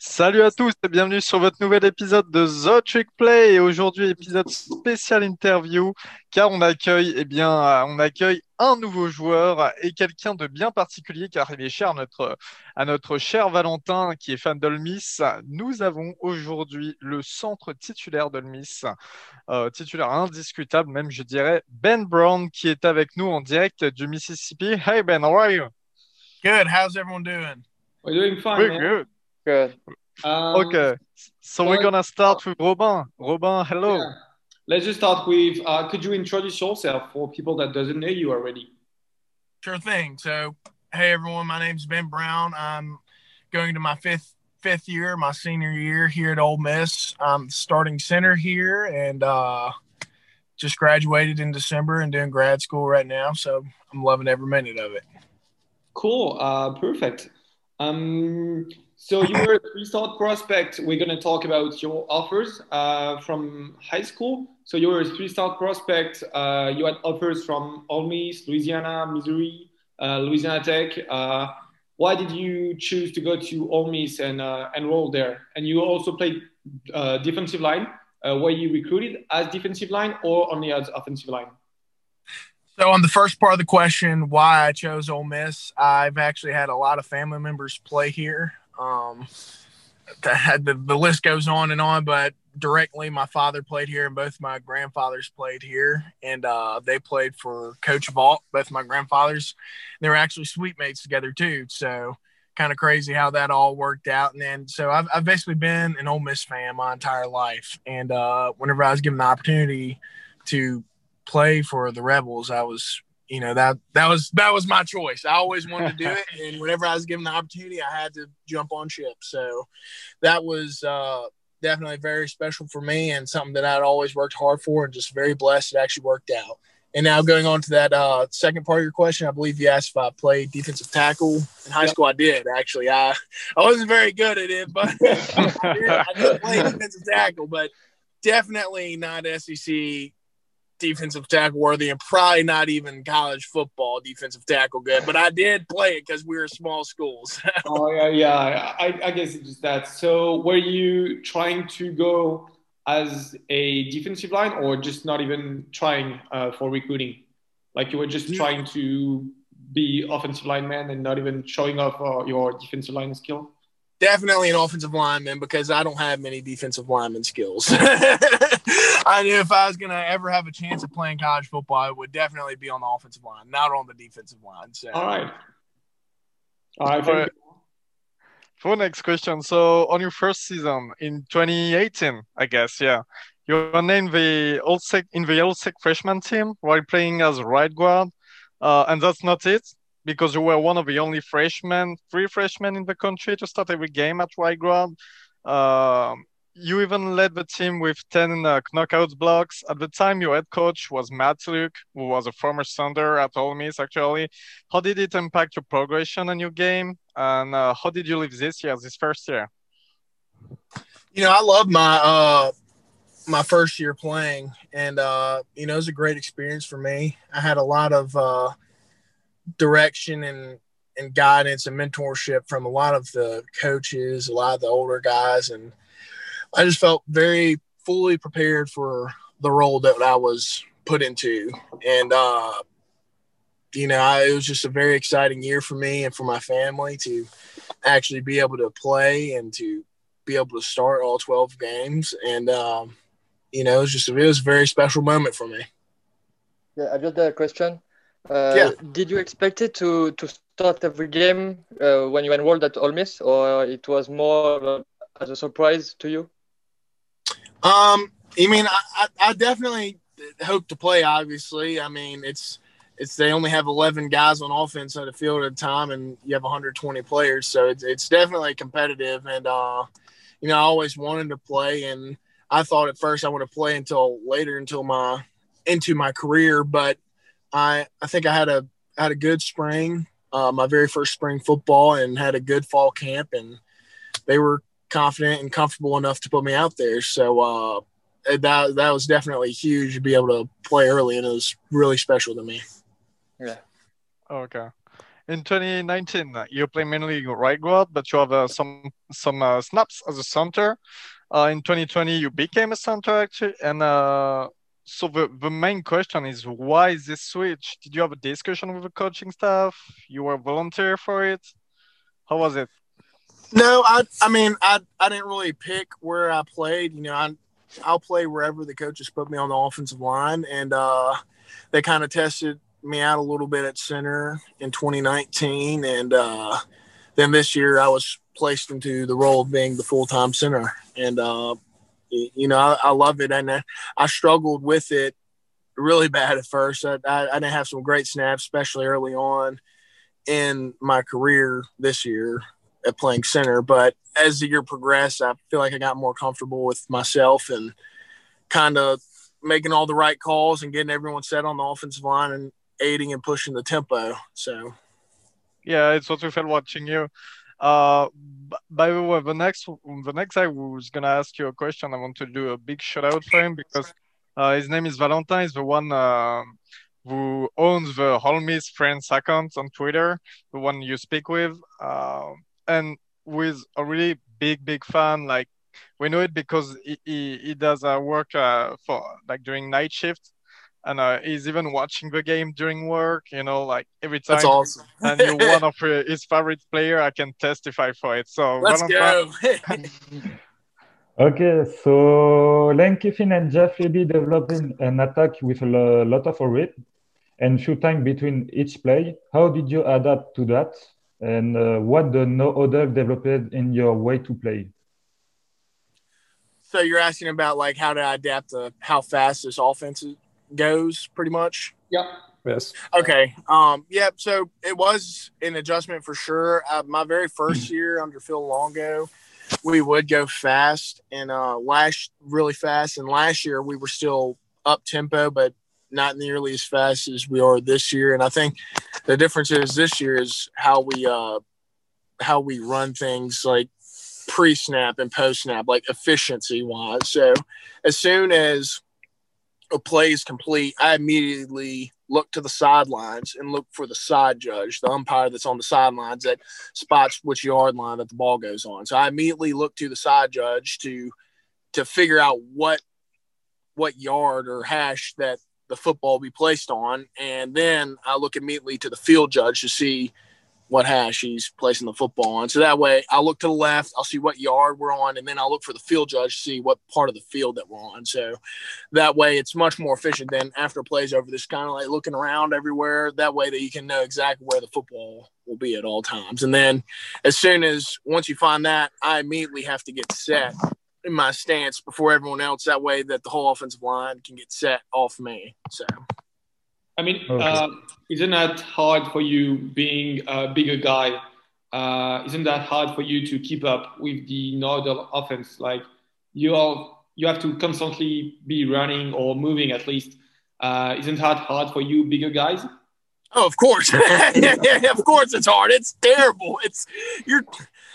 Salut à tous et bienvenue sur votre nouvel épisode de The Trick Play. Et aujourd'hui, épisode spécial interview, car on accueille, eh bien, on accueille un nouveau joueur et quelqu'un de bien particulier, car il est cher à notre, à notre cher Valentin qui est fan d'Olmis. Nous avons aujourd'hui le centre titulaire d'Olmis, euh, titulaire indiscutable, même je dirais, Ben Brown, qui est avec nous en direct du Mississippi. Hey Ben, how are you? Good. How's everyone doing? We're doing fine. We're man. good. Good. Um, Okay, so we're gonna start with Robin. Robin, hello. yeah. Let's just start with. Uh, could you introduce yourself for people that doesn't know you already? Sure thing. So, hey everyone, my name's Ben Brown. I'm going to my fifth fifth year, my senior year here at Ole Miss. I'm starting center here, and uh, just graduated in December and doing grad school right now. So I'm loving every minute of it. Cool. Uh, perfect. Um, so you were a three-star prospect. We're gonna talk about your offers uh, from high school. So you were a three-star prospect. Uh, you had offers from Ole Miss, Louisiana, Missouri, uh, Louisiana Tech. Uh, why did you choose to go to Ole Miss and uh, enroll there? And you also played uh, defensive line. Were you recruited as defensive line or only as offensive line? So on the first part of the question, why I chose Ole Miss, I've actually had a lot of family members play here. Um, the, the, list goes on and on, but directly, my father played here, and both my grandfathers played here, and uh, they played for Coach Vaught. Both my grandfathers, they were actually suite mates together too. So kind of crazy how that all worked out. And then so I've, I've basically been an Ole Miss fan my entire life, and uh, whenever I was given the opportunity to play for the Rebels, I was you know that that was that was my choice. I always wanted to do it, and whenever I was given the opportunity, I had to jump on ship. So that was uh, definitely very special for me, and something that I'd always worked hard for, and just very blessed it actually worked out. And now going on to that uh, second part of your question, I believe you asked if I played defensive tackle in high Yeah. school. I did actually. I I wasn't very good at it, but I did, I did play defensive tackle, but definitely not SEC defensive tackle worthy and probably not even college football defensive tackle good. But I did play it because we were small schools. Oh yeah, yeah. I, I guess it's just that. So were you trying to go as a defensive line, or just not even trying uh, for recruiting? Like you were just trying to be offensive lineman and not even showing off uh, your defensive line skill. definitely an offensive lineman because I don't have many defensive lineman skills. I knew if I was going to ever have a chance of playing college football, it would definitely be on the offensive line, not on the defensive line. So, All right. All right. All thank right. you. For next question, so on your first season in 2018, I guess, yeah, you were named the All Sec in the All Sec freshman team while playing as right guard, uh, and that's not it because you were one of the only freshmen, three freshmen in the country to start every game at right guard. Um, you even led the team with 10 uh, knockouts blocks. At the time, your head coach was Matt Luke, who was a former Thunder at Ole Miss, actually. How did it impact your progression and your game? And uh, how did you live this year, this first year? you know, I love my uh my first year playing and uh you know, it was a great experience for me. I had a lot of uh direction and and guidance and mentorship from a lot of the coaches, a lot of the older guys and I just felt very fully prepared for the role that I was put into. And uh you know, I, it was just a very exciting year for me and for my family to actually be able to play and to be able to start all 12 games. And, um, you know, it was just, it was a very special moment for me. Yeah, I just had a question. Uh, Yeah. Did you expect it to, to start every game uh, when you enrolled at Ole Miss, or it was more as a surprise to you? Um, I mean, I, I, definitely hope to play, obviously. I mean, it's, it's, they only have 11 guys on offense on the field at a time and you have 120 players. So it's, it's definitely competitive. And, uh, you know, I always wanted to play and I thought at first I would have play until later, until my, into my career. But I, I think I had a, had a good spring, uh, my very first spring football and had a good fall camp and they were confident and comfortable enough to put me out there. So, uh, that, that was definitely huge to be able to play early and it was really special to me. Yeah. Okay. in 2019 you play mainly right guard, but you have uh, some some uh, snaps as a center. Uh, in 2020 you became a center actually, and uh, so the, the main question is why is this switch? Did you have a discussion with the coaching staff? You were volunteer for it. How was it? No, I I mean I I didn't really pick where I played. You know, I I'll play wherever the coaches put me on the offensive line, and uh, they kind of tested me out a little bit at center in 2019, and uh, then this year I was placed into the role of being the full time center, and uh, you know I, I, love it, and I struggled with it really bad at first. I, I, I didn't have some great snaps, especially early on in my career this year at playing center, but as the year progressed, I feel like I got more comfortable with myself and kind of making all the right calls and getting everyone set on the offensive line and aiding and pushing the tempo. So, yeah, it's what we felt watching you. Uh, by the way, the next the next guy who's gonna ask you a question, I want to do a big shout out for him because uh, his name is Valentin. He's the one uh, who owns the Holmes Friends account on Twitter, the one you speak with, uh, and with a really big big fan. Like we know it because he he, he does uh, work uh, for like during night shift and uh, he's even watching the game during work. You know, like every time. That's awesome. and you're one of his favorite player. I can testify for it. So let's go. okay, so Lane Kiffin and Jeff Lebby developing an attack with a lot of read and shoot time between each play. How did you adapt to that? And uh, what the no other developed in your way to play? So you're asking about like how to adapt to how fast this offense goes pretty much. Yep. Yes. Okay. Um. Yep. So it was an adjustment for sure. Uh, my very first year under Phil Longo, we would go fast and uh, last really fast. And last year we were still up tempo, but not nearly as fast as we are this year. And I think the difference is this year is how we uh how we run things like pre snap and post snap, like efficiency wise. So as soon as a play is complete, I immediately look to the sidelines and look for the side judge, the umpire that's on the sidelines that spots which yard line that the ball goes on. So I immediately look to the side judge to to figure out what what yard or hash that the football be placed on, and then I look immediately to the field judge to see what hash he's placing the football on. So that way I'll look to the left, I'll see what yard we're on, and then I'll look for the field judge to see what part of the field that we're on. So that way it's much more efficient than after plays over this kind of like looking around everywhere. That way that you can know exactly where the football will be at all times. And then as soon as once you find that, I immediately have to get set in my stance before everyone else. That way that the whole offensive line can get set off me. So I mean, okay. uh, isn't that hard for you being a bigger guy? Uh, isn't that hard for you to keep up with the Northern offense? Like you are, you have to constantly be running or moving at least. Uh, isn't that hard for you, bigger guys? Oh, of course. of course it's hard. It's terrible. It's you're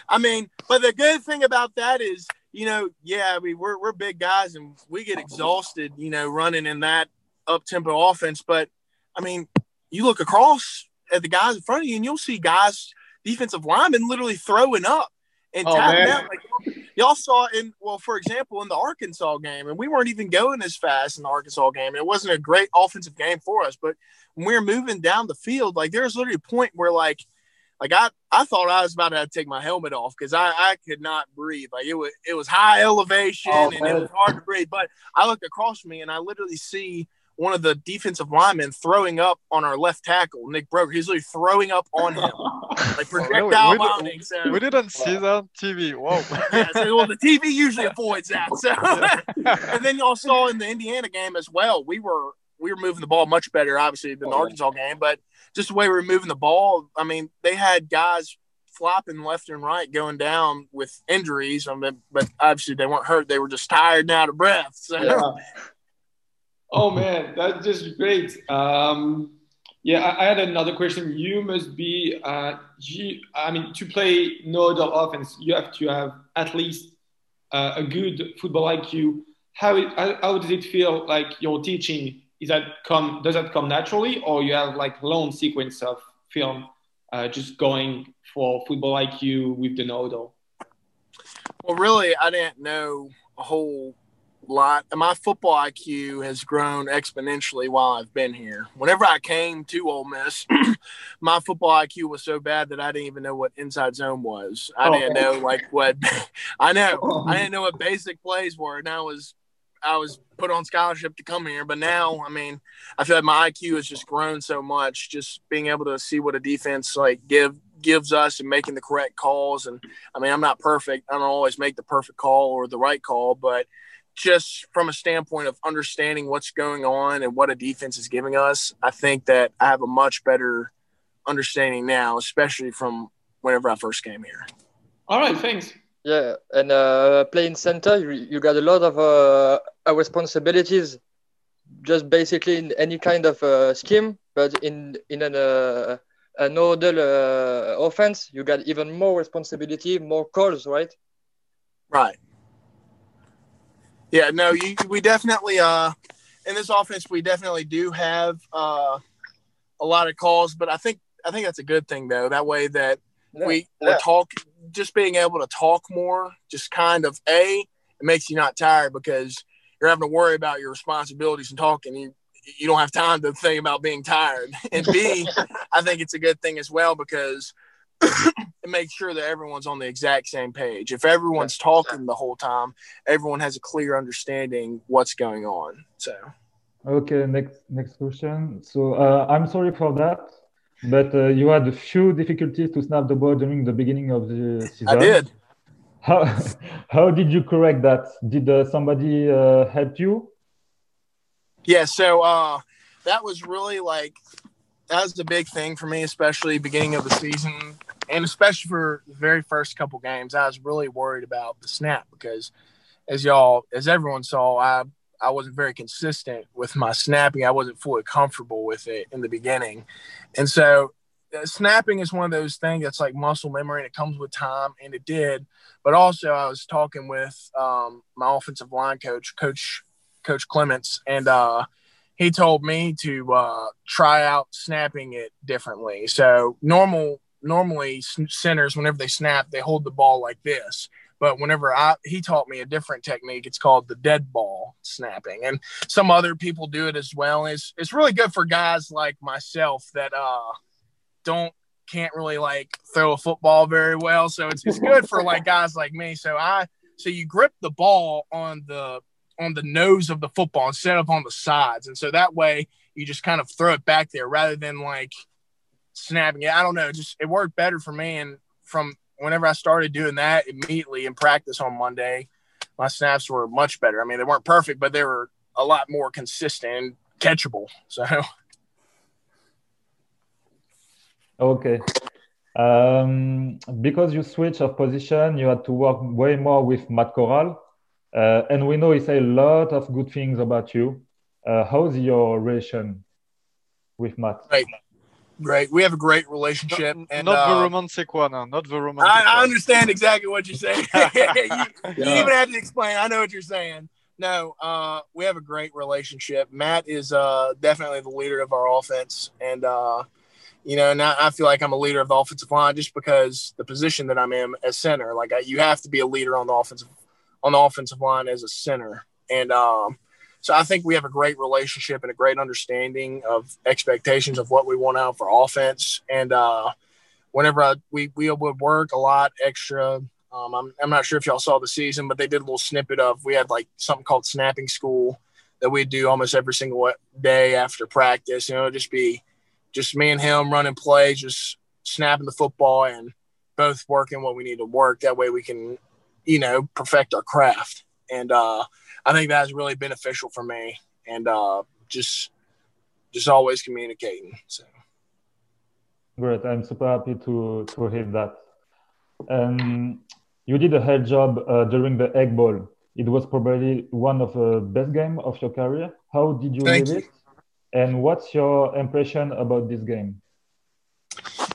I mean, but the good thing about that is, you know, yeah, I mean, we're we're big guys and we get exhausted, you know, running in that up tempo offense, but I mean, you look across at the guys in front of you and you'll see guys, defensive linemen, literally throwing up and oh, tapping out. Like, y'all saw in, well, for example, in the Arkansas game, and we weren't even going as fast in the Arkansas game. It wasn't a great offensive game for us, but when we were moving down the field, like there was literally a point where like, like I, I thought I was about to, to take my helmet off because I, I could not breathe. Like it was, it was high elevation oh, and it was hard to breathe. But I looked across me and I literally see one of the defensive linemen throwing up on our left tackle, Nick Broeker. He's literally throwing up on him, like projectile we, vomiting. So, we didn't see that on TV. Whoa. yeah, so, well, the TV usually avoids that. So, and then y'all saw in the Indiana game as well. We were we were moving the ball much better, obviously, than the oh, Arkansas game, but just the way we were moving the ball. I mean, they had guys flopping left and right, going down with injuries. I mean, but obviously they weren't hurt; they were just tired and out of breath. So. Yeah. Oh man, that's just great. Um, yeah, I, had another question. You must be, uh, you, I mean, to play no other offense, you have to have at least uh, a good football IQ. How, it, how, how does it feel like your teaching? Is that come? Does that come naturally, or you have like long sequence of film uh, just going for football IQ with the Noodle? Well, really, I didn't know a whole lot. My football IQ has grown exponentially while I've been here. Whenever I came to Ole Miss, my football IQ was so bad that I didn't even know what inside zone was. I Oh. didn't know like what I know. I didn't know what basic plays were, and I was I was put on scholarship to come here. But now, I mean, I feel like my IQ has just grown so much. Just being able to see what a defense like give gives us and making the correct calls. And I mean, I'm not perfect. I don't always make the perfect call or the right call, but just from a standpoint of understanding what's going on and what a defense is giving us, I think that I have a much better understanding now, especially from whenever I first came here. All right, thanks. Yeah, and uh, playing center, you, you got a lot of uh, responsibilities, just basically in any kind of uh, scheme. But in in an uh, a nodal uh, offense, you got even more responsibility, more calls, right? Right. Yeah, no, you, we definitely uh in this offense we definitely do have uh a lot of calls, but I think I think that's a good thing though. That way that we we're Yeah. talk just being able to talk more, just kind of a it makes you not tired because you're having to worry about your responsibilities and talking. You you don't have time to think about being tired. And B, I think it's a good thing as well because it makes sure that everyone's on the exact same page. If everyone's talking the whole time, everyone has a clear understanding what's going on. So Okay, next next question. So uh, I'm sorry for that, but uh, you had a few difficulties to snap the ball during the beginning of the season. I did. How how did you correct that? Did uh, somebody uh, help you? Yeah, so uh, that was really like that was the big thing for me, especially beginning of the season, and especially for the very first couple games. I was really worried about the snap because, as y'all, as everyone saw, I I wasn't very consistent with my snapping. I wasn't fully comfortable with it in the beginning, and so uh, snapping is one of those things that's like muscle memory and it comes with time, and it did. But also, I was talking with um, my offensive line coach, Coach Coach Clements, and uh, he told me to uh, try out snapping it differently. So normal, normally centers, whenever they snap, they hold the ball like this. But whenever I, he taught me a different technique. It's called the dead ball snapping, and some other people do it as well. And it's it's really good for guys like myself that uh don't can't really like throw a football very well. So it's it's good for like guys like me. So I so you grip the ball on the on the nose of the football instead of on the sides. And so that way you just kind of throw it back there rather than like snapping it. I don't know, just it worked better for me. And from whenever I started doing that immediately in practice on Monday, my snaps were much better. I mean, they weren't perfect, but they were a lot more consistent and catchable. So Okay. Um, because you switch of position, you had to work way more with Matt Corral. Uh, and we know he say a lot of good things about you. Uh, how's your relation with Matt? Right. Great. We have a great relationship. Not, and not uh, the romantic one, huh? not the romantic I, I one. understand exactly what you're saying. you, you Yeah. even have to explain. I know what you're saying. No, uh, we have a great relationship. Matt is uh, definitely the leader of our offense, and uh, you know, now I feel like I'm a leader of the offensive line just because the position that I'm in as center. Like I, you have to be a leader on the offensive on the offensive line as a center, and um, so I think we have a great relationship and a great understanding of expectations of what we want out for offense, and uh, whenever I, we we would work a lot extra. Um, I'm I'm not sure if y'all saw the season, but they did a little snippet of we had like something called snapping school that we'd do almost every single day after practice. You know, just be just me and him running plays, just snapping the football and both working what we need to work. That way we can, you know, perfect our craft. And uh, I think that's really beneficial for me. And uh, just just always communicating. So. Great. I'm super happy to, to hear that. Um, you did a hell job uh, during the Egg Bowl. It was probably one of the best game of your career. How did you Thank live you. it? And what's your impression about this game?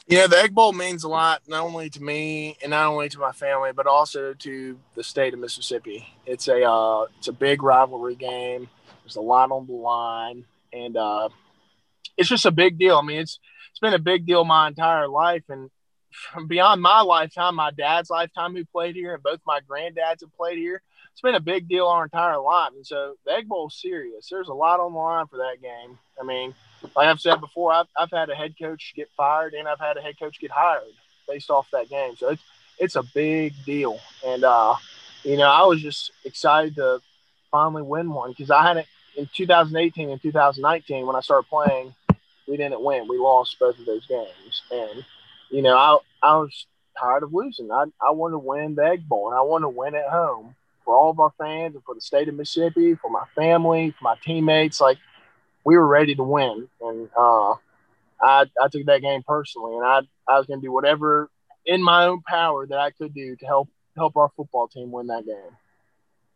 Yeah, the Egg Bowl means a lot, not only to me and not only to my family, but also to the state of Mississippi. It's a uh, it's a big rivalry game. There's a lot on the line, and uh, it's just a big deal. I mean, it's it's been a big deal my entire life, and beyond my lifetime, my dad's lifetime who played here, and both my granddads have played here. It's been a big deal our entire life, and so the Egg Bowl's serious. There's a lot on the line for that game. I mean, like I've said before, I've I've had a head coach get fired, and I've had a head coach get hired based off that game. So it's it's a big deal, and uh, you know, I was just excited to finally win one because I hadn't in 2018 and 2019 when I started playing, we didn't win. We lost both of those games, and you know, I I was tired of losing. I I wanted to win the Egg Bowl, and I wanted to win at home for all of our fans and for the state of Mississippi, for my family, for my teammates. Like we were ready to win, and uh, I I took that game personally, and I I was going to do whatever in my own power that I could do to help help our football team win that game.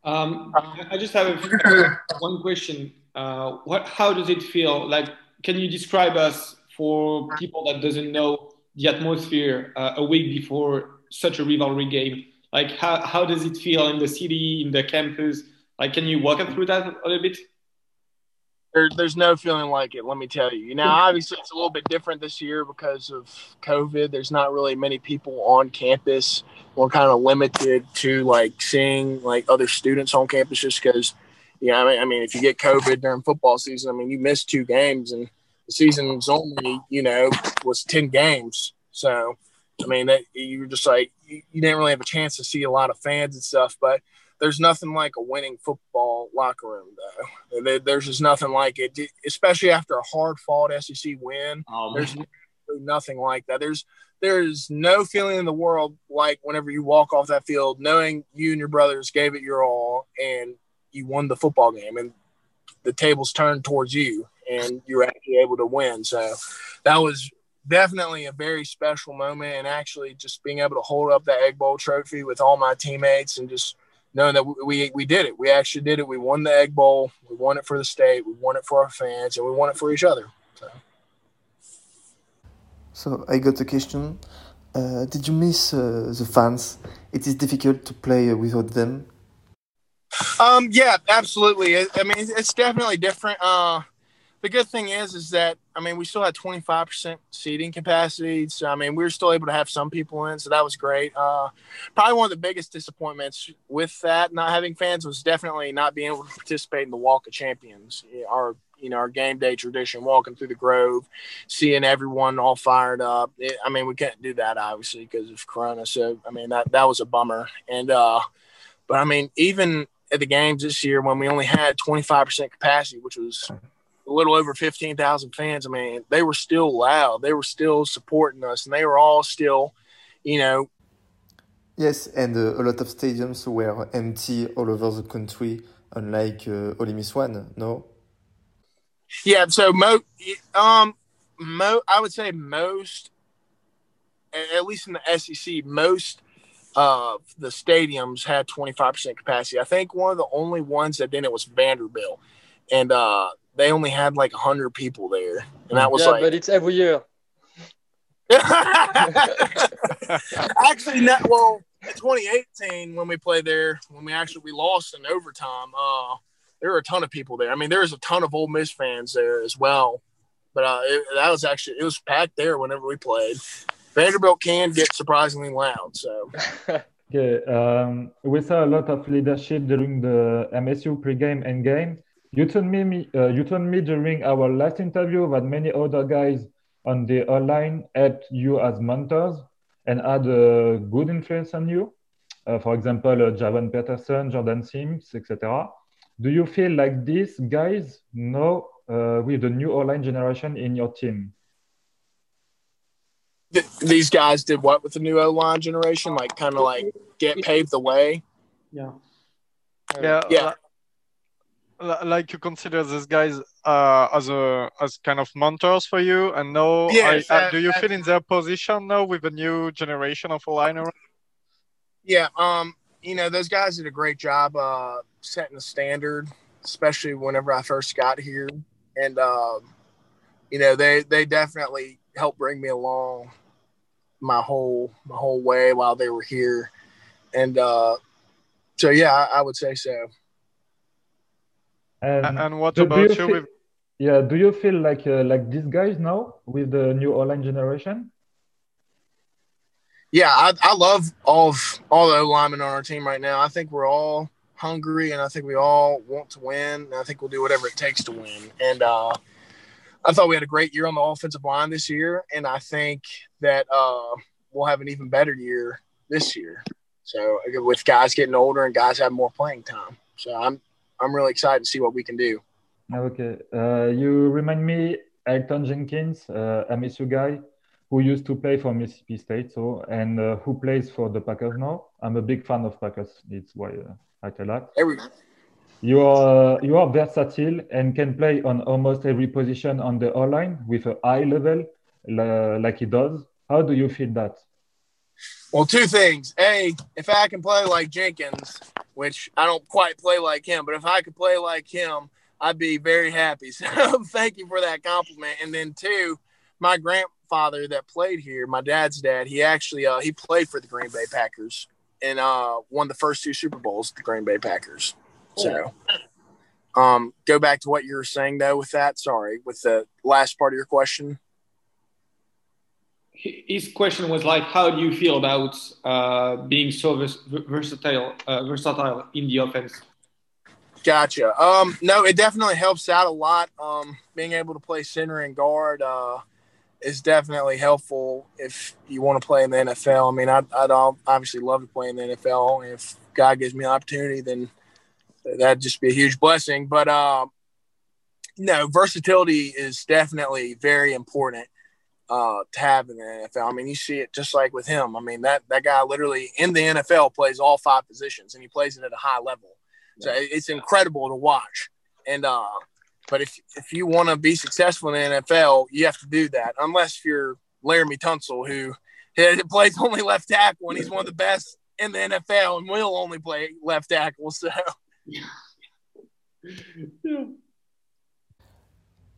Um, I just have a, one question. Uh, what? How does it feel? Like, can you describe us for people that doesn't know the atmosphere uh, a week before such a rivalry game? Like, how how does it feel in the city, in the campus? Like, can you walk us through that a little bit? There, there's no feeling like it. Let me tell you. Now, obviously, it's a little bit different this year because of COVID. There's not really many people on campus. We're kind of limited to like seeing like other students on campus just because, yeah. I mean, I mean, if you get COVID during football season, I mean, you miss two games, and the season's only you know was ten games. So, I mean, that you were just like you, you didn't really have a chance to see a lot of fans and stuff, but there's nothing like a winning football locker room, though. There's just nothing like it, especially after a hard fought SEC win. Oh, there's nothing like that. There's there's no feeling in the world like whenever you walk off that field, knowing you and your brothers gave it your all and you won the football game, and the tables turned towards you, and you're actually able to win. So that was definitely a very special moment, and actually just being able to hold up that Egg Bowl trophy with all my teammates and just knowing that we, we did it. We actually did it. We won the Egg Bowl. We won it for the state. We won it for our fans, and we won it for each other. So, so I got a question. Uh, did you miss uh, the fans? It is difficult to play without them. Um, yeah, absolutely. I mean, it's definitely different. Uh, the good thing is, is that I mean, we still had 25% seating capacity. So I mean, we were still able to have some people in, so that was great. Uh, probably one of the biggest disappointments with that not having fans was definitely not being able to participate in the Walk of Champions, our you know our game day tradition, walking through the Grove, seeing everyone all fired up. It, I mean, we couldn't do that obviously because of Corona. So I mean, that that was a bummer. And uh, but I mean, even at the games this year when we only had 25% capacity, which was a little over 15,000 fans. I mean, they were still loud. They were still supporting us, and they were all still, you know. Yes, and uh, a lot of stadiums were empty all over the country, unlike uh, Ole Miss One, no? Yeah, so mo, um, mo, I would say most, at least in the SEC, most of the stadiums had 25% capacity. I think one of the only ones that didn't was Vanderbilt. And uh, they only had like 100 people there. And that was yeah, like. but it's every year. actually, not, well, in 2018, when we played there, when we actually we lost in overtime, uh, there were a ton of people there. I mean, there was a ton of Ole Miss fans there as well. But uh, it, that was actually it was packed there whenever we played. Vanderbilt can get surprisingly loud. So. okay, um, we saw a lot of leadership during the MSU pregame and game. You told me, uh, you told me during our last interview that many other guys on the O line had you as mentors and had a good influence on you. Uh, for example, uh, Javon Patterson, Jordan Sims, etc. Do you feel like these guys know uh, with the new O line generation in your team? These guys did what with the new O line generation? Like, kind of like get paved the way. Yeah. Yeah. Yeah like you consider these guys uh, as a as kind of mentors for you? And now yes, I, uh, do you feel in their position now with the new generation of liner yeah um you know those guys did a great job uh setting the standard especially whenever i first got here. And um you know they they definitely helped bring me along my whole my whole way while they were here. And uh so yeah I, I would say so and, and what about you, with Yeah, do you feel like uh, like these guys now with the new O line generation? Yeah, I, I love all of all the linemen on our team right now. I think we're all hungry, and I think we all want to win. And I think we'll do whatever it takes to win. And uh, I thought we had a great year on the offensive line this year, and I think that uh, we'll have an even better year this year. So with guys getting older and guys having more playing time, so I'm I'm really excited to see what we can do. Okay, uh, you remind me Elgton Jenkins, uh, MSU guy, who used to play for Mississippi State, so and uh, who plays for the Packers now. I'm a big fan of Packers. It's why uh, I tell that. Go. You are you are versatile and can play on almost every position on the O line with a high level, like he does. How do you feel that? Well, two things. A, if I can play like Jenkins, which I don't quite play like him, but if I could play like him, I'd be very happy. So thank you for that compliment. And then two, my grandfather that played here, my dad's dad, he actually uh, he played for the Green Bay Packers and uh, won the first two Super Bowls, the Green Bay Packers. So, um, go back to what you were saying though. With that, sorry, with the last part of your question. His question was like, how do you feel about uh, being so versatile, uh, versatile in the offense? Gotcha. Um, no, it definitely helps out a lot. Um, being able to play center and guard uh, is definitely helpful if you want to play in the NFL. I mean, I'd, I'd obviously love to play in the NFL. If God gives me an opportunity, then that'd just be a huge blessing. But uh, no, versatility is definitely very important uh, to have in the NFL. I mean, you see it just like with him. I mean, that that guy literally in the NFL plays all five positions, and he plays it at a high level. So it's incredible to watch. And uh, but if if you want to be successful in the NFL, you have to do that. Unless you're Laremy Tunsil, who plays only left tackle, and he's one of the best in the NFL, and will only play left tackle. So.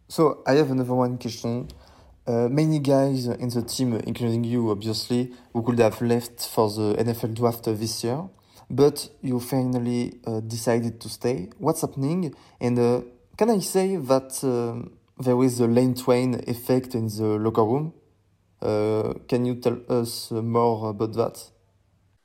So I have another one question. Uh, many guys in the team, including you, obviously, who could have left for the NFL draft this year, but you finally uh, decided to stay. What's happening? And uh, can I say that um, there is a Lane Train effect in the locker room? Uh, can you tell us more about that?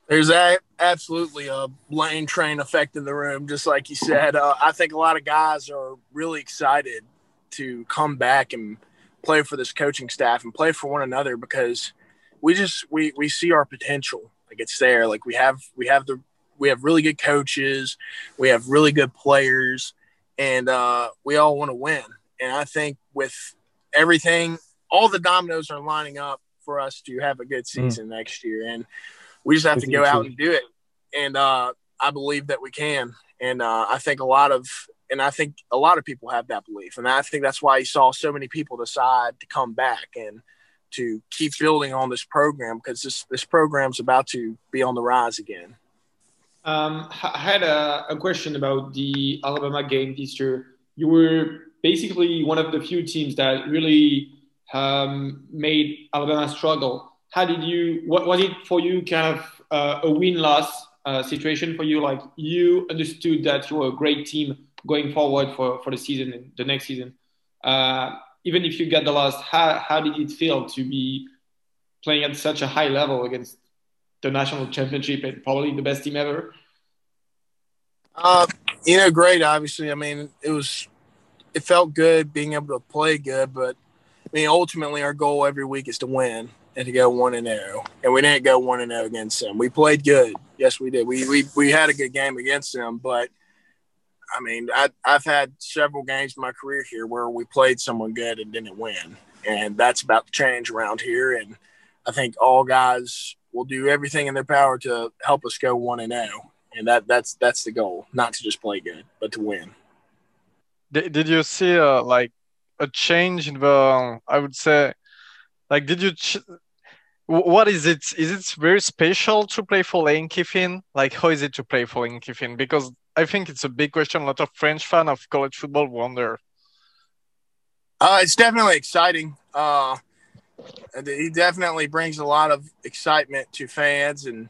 There's a, absolutely a lane train effect in the room, just like you said. Uh, I think a lot of guys are really excited to come back and play for this coaching staff and play for one another because we just we we see our potential like it's there like we have we have the we have really good coaches we have really good players and uh, we all want to win and i think with everything all the dominoes are lining up for us to have a good hmm. season mm. next year and we just have to go out and do it. And uh, I believe that we can. And uh, I think a lot of and I think a lot of people have that belief. And I think that's why you saw so many people decide to come back and to keep building on this program because this this program's about to be on the rise again. Um, I had a, a question about the Alabama game this year. You were basically one of the few teams that really um, made Alabama struggle how did you what was it for you kind of uh, a win loss uh, situation for you? Like you understood that you were a great team going forward for, for the season the next season. Uh, even if you get the loss how, how did it feel to be playing at such a high level against the national championship and probably the best team ever? Uh, you know great obviously. I mean it was it felt good being able to play good but i mean ultimately our goal every week is to win and to go one and zero, and we didn't go one and zero against them. We played good, yes, we did. We we we had a good game against them, but I mean, I, I've had several games in my career here where we played someone good and didn't win, and that's about to change around here. And I think all guys will do everything in their power to help us go one and zero, and that that's that's the goal, not to just play good, but to win. Did, did you see uh, like a change in the I would say like, did you? Ch- what is it? Is it very special to play for Lane Kiffin? Like, how is it to play for Lane Kiffin? Because I think it's a big question. A lot of French fan of college football wonder. Uh, it's definitely exciting. Uh, he definitely brings a lot of excitement to fans and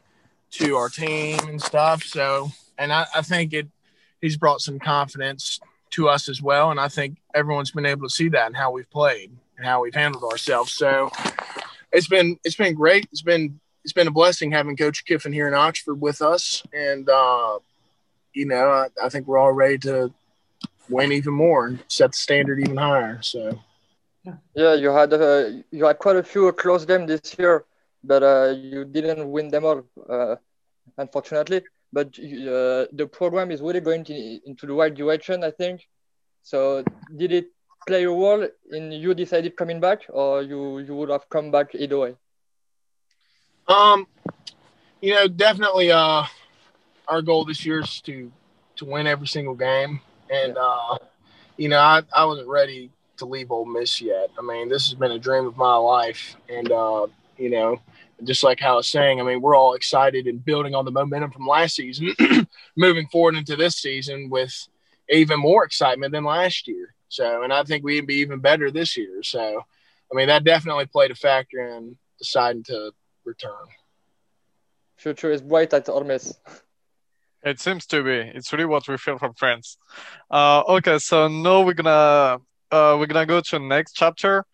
to our team and stuff. So, and I, I think it, he's brought some confidence to us as well. And I think everyone's been able to see that and how we've played and how we've handled ourselves. So it's been it's been great. It's been it's been a blessing having Coach Kiffin here in Oxford with us, and uh, you know I, I think we're all ready to win even more and set the standard even higher. So yeah, you had uh, you had quite a few close games this year, but uh, you didn't win them all, uh, unfortunately. But uh, the program is really going to, into the right direction, I think. So, did it play a role in you decided coming back, or you you would have come back either way? Um, you know, definitely. Uh, our goal this year is to to win every single game, and uh, you know, I I wasn't ready to leave Ole Miss yet. I mean, this has been a dream of my life, and uh, you know, just like how I was saying, I mean, we're all excited and building on the momentum from last season, moving forward into this season with even more excitement than last year. So, and I think we'd be even better this year. So, I mean, that definitely played a factor in deciding to return. Future is bright at Ole Miss. It seems to be. It's really what we feel from France. Uh, okay, so now we're gonna uh, we're gonna go to the next chapter.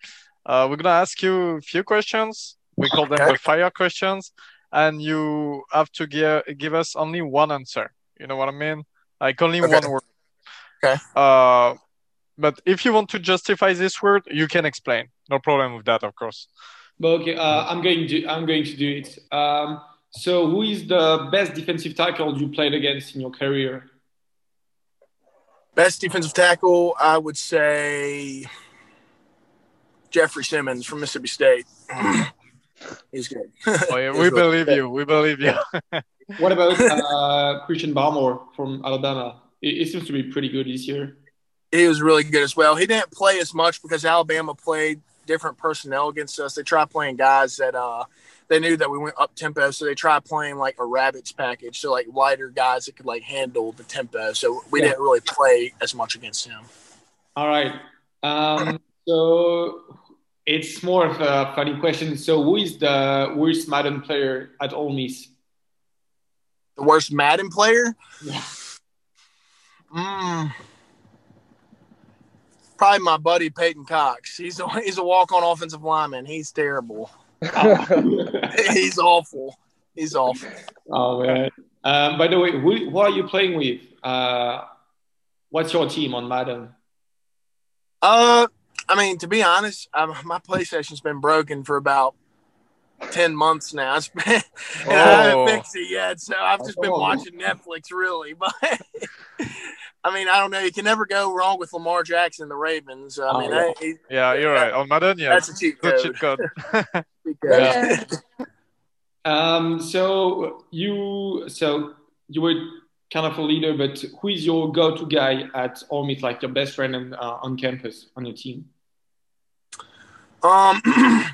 Uh, we're gonna ask you a few questions. We call them the fire questions, and you have to give give us only one answer. You know what I mean? Like only Okay. one word. Okay. Uh, but if you want to justify this word, you can explain. No problem with that, of course. But okay, uh, I'm going to I'm going to do it. Um, so, who is the best defensive tackle you played against in your career? Best defensive tackle, I would say Jeffrey Simmons from Mississippi State. He's good. Oh, yeah, He's we really believe good. you. We believe you. What about uh, Christian Barmore from Alabama? It, it seems to be pretty good this year. He was really good as well. He didn't play as much because Alabama played different personnel against us. They tried playing guys that uh they knew that we went up tempo, so they tried playing like a rabbits package, so like lighter guys that could like handle the tempo. So we Yeah. didn't really play as much against him. All right. Um, so it's more of a funny question. So, who is the worst Madden player at Ole Miss? The worst Madden player? Yeah. Mm. Probably my buddy Peyton Cox. He's a he's a walk on offensive lineman. He's terrible. he's awful. He's awful. Oh man! Um, by the way, who, who are you playing with? Uh, what's your team on Madden? Uh, I mean, to be honest, um, my PlayStation's been broken for about ten months now. It's been, and I Oh. haven't fixed it yet, so I've just been Oh. watching Netflix, really. But I mean, I don't know. You can never go wrong with Lamar Jackson and the Ravens. I Oh, mean, yeah. that- he- yeah, you're right. On Madden, yeah, that's a cheat code. cheat code. Cheat code. Yeah. Um, so you so you were kind of a leader, but who is your go-to guy at Ole Miss, like your best friend on, uh, on campus on your team? Um, I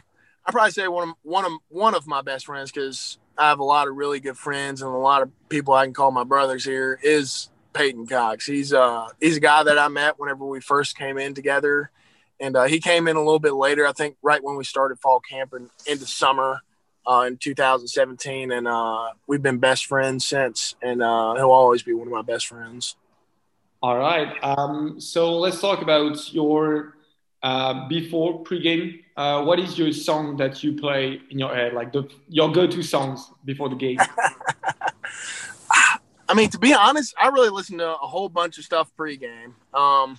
probably say one of one of one of my best friends because I have a lot of really good friends and a lot of people I can call my brothers. Here is Peyton Cox. He's uh he's a guy that I met whenever we first came in together, and uh, he came in a little bit later. I think right when we started fall camp and into summer. Uh, in 2017, and uh, we've been best friends since, and uh, he'll always be one of my best friends. All right. Um, so let's talk about your uh, before pregame. Uh, what is your song that you play in your head, like the your go-to songs before the game? I mean, to be honest, I really listen to a whole bunch of stuff pregame. Um,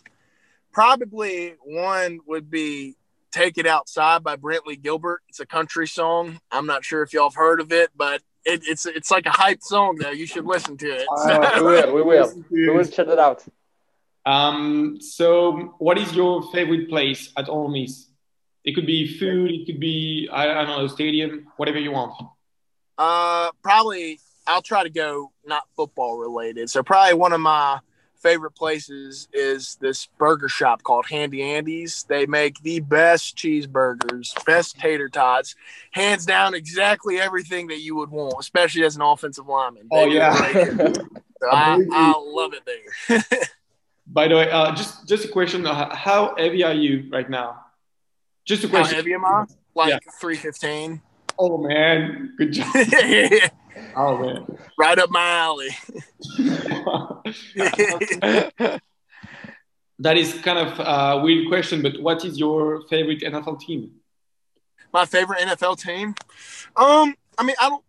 probably one would be "Take It Outside" by Brantley Gilbert. It's a country song. I'm not sure if y'all have heard of it, but it, it's it's like a hype song though. You should listen to it. we will, we will, we will check it out. Um, so, what is your favorite place at Ole Miss? It could be food. It could be I, I don't know stadium, whatever you want. Uh, probably I'll try to go not football related. So probably one of my favorite places is this burger shop called Handy Andy's. They make the best cheeseburgers, best tater tots, hands down exactly everything that you would want, especially as an offensive lineman. Oh, They do yeah. So I, I love it there. By the way, uh, just just a question: How heavy are you right now? Just a question. How heavy am I? Like Yeah. 315. Oh man, good job. Oh man. right up my alley. that is kind of a weird question, but what is your favorite NFL team? My favorite NFL team? Um, I mean, I don't.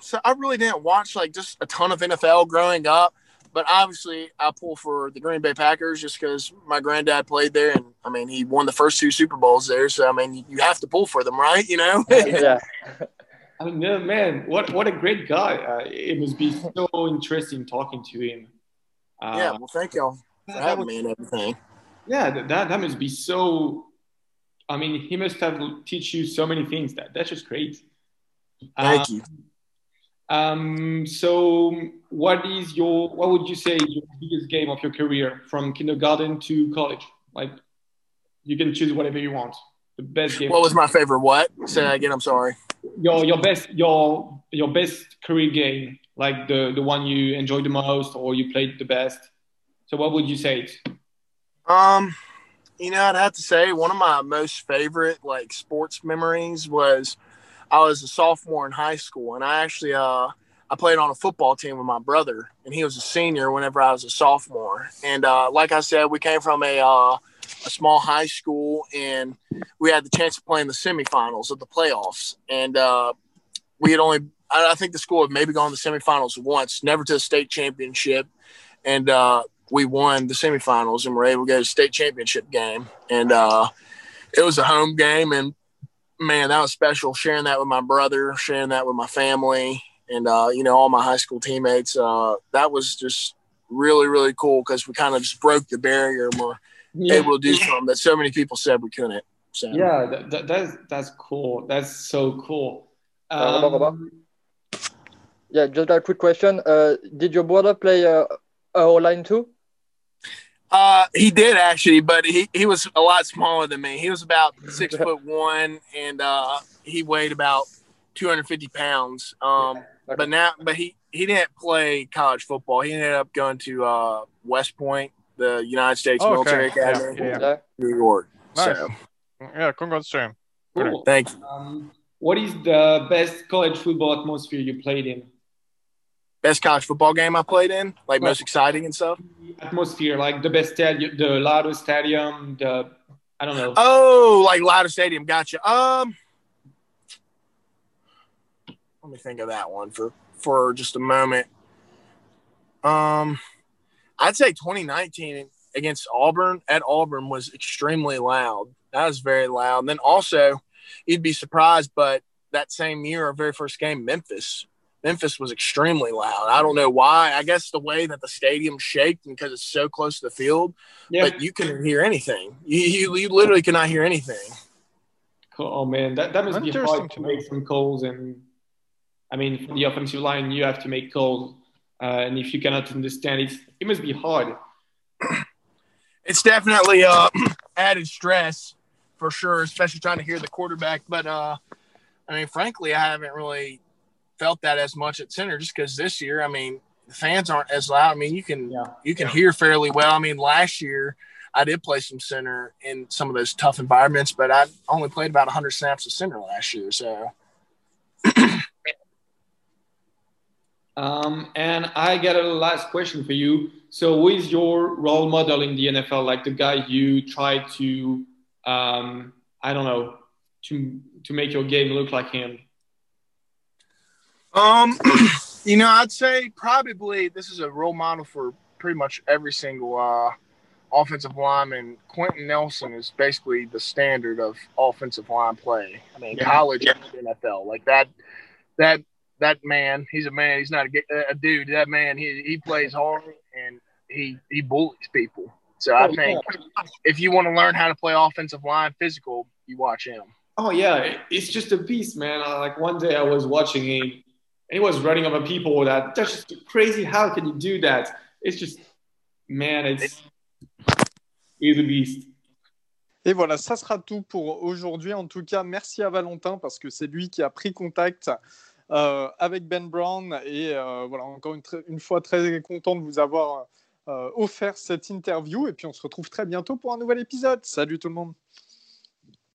So I really didn't watch like just a ton of NFL growing up, but obviously I pull for the Green Bay Packers just because my granddad played there, and I mean he won the first two Super Bowls there. So I mean you have to pull for them, right? You know? yeah. I mean, no, man, what what a great guy! Uh, it must be so interesting talking to him. Uh, yeah, well, thank y'all for having me and everything. Yeah, that that must be so. I mean, he must have teach you so many things. That that's just great. Thank uh, you. Um, so, what is your what would you say your biggest game of your career from kindergarten to college? Like, you can choose whatever you want. The best game. What was my favorite? What? Say that again. I'm sorry. Your your best your your best career game, like the the one you enjoyed the most or you played the best. So, what would you say? Um, you know, I'd have to say one of my most favorite like sports memories was I was a sophomore in high school, and I actually uh, I played on a football team with my brother, and he was a senior whenever I was a sophomore. And uh, like I said, we came from a uh, a small high school, and we had the chance of playing the semifinals of the playoffs. And uh, we had only, I think, the school had maybe gone to the semifinals once, never to the state championship. And uh, we won the semifinals and were able to go to the state championship game. And uh, it was a home game, and man, that was special. Sharing that with my brother, sharing that with my family, and uh, you know all my high school teammates. Uh, that was just really really cool because we kind of just broke the barrier and we're yeah. able to do something that so many people said we couldn't. So. Yeah, that, that, that's that's cool. That's so cool. Um, yeah, just a quick question. Uh, did your brother play uh, line too? Uh, he did actually, but he, he was a lot smaller than me. He was about six foot one, and uh, he weighed about 250 pounds. Um, okay. but now, but he he didn't play college football. He ended up going to uh, West Point, the United States oh, Military okay. Academy, yeah, yeah. New York. Nice. So, yeah, congrats to him. Cool. Thank you. Um, what is the best college football atmosphere you played in? best college football game I played in, like most exciting and stuff. Atmosphere, like the best stadium, the loudest stadium, the I don't know. Oh, like loudest stadium. Gotcha. Um, let me think of that one for for just a moment. Um, I'd say 2019 against Auburn at Auburn was extremely loud. That was very loud. And then also, you'd be surprised, but that same year, our very first game, Memphis Memphis was extremely loud. I don't know why. I guess the way that the stadium shaked because it's so close to the field, yeah. but you couldn't hear anything. You, you, you literally cannot hear anything. Oh man, that, that must be hard to make some calls. And I mean, for the offensive line, you have to make calls, uh, and if you cannot understand it, it must be hard. It's definitely uh, added stress for sure, especially trying to hear the quarterback. But uh, I mean, frankly, I haven't really felt that as much at center just because this year, I mean, the fans aren't as loud. I mean, you can yeah. you can yeah. hear fairly well. I mean, last year I did play some center in some of those tough environments, but I only played about 100 snaps of center last year. So. um, and I got a last question for you. So, who is your role model in the NFL? Like the guy you try to, um, I don't know, to to make your game look like him. Um, you know, I'd say probably this is a role model for pretty much every single uh, offensive lineman. Quenton Nelson is basically the standard of offensive line play. I mean, yeah. college and NFL, like that. That that man, he's a man. He's not a, a dude. That man, he he plays hard and he he bullies people. So I oh, think if you want to learn how to play offensive line physical, you watch him. Oh yeah, it's just a beast, man. Like one day I was watching him and he was running over people that that's just crazy. How can you do that? It's just, man, it's, he's a beast. Et voilà, ça sera tout pour aujourd'hui. En tout cas, merci à Valentin parce que c'est lui qui a pris contact avec Ben Brown. Et euh, voilà, encore une, une, fois, très content de vous avoir euh, offert cette interview. Et puis, on se retrouve très bientôt pour un nouvel épisode. Salut tout le monde.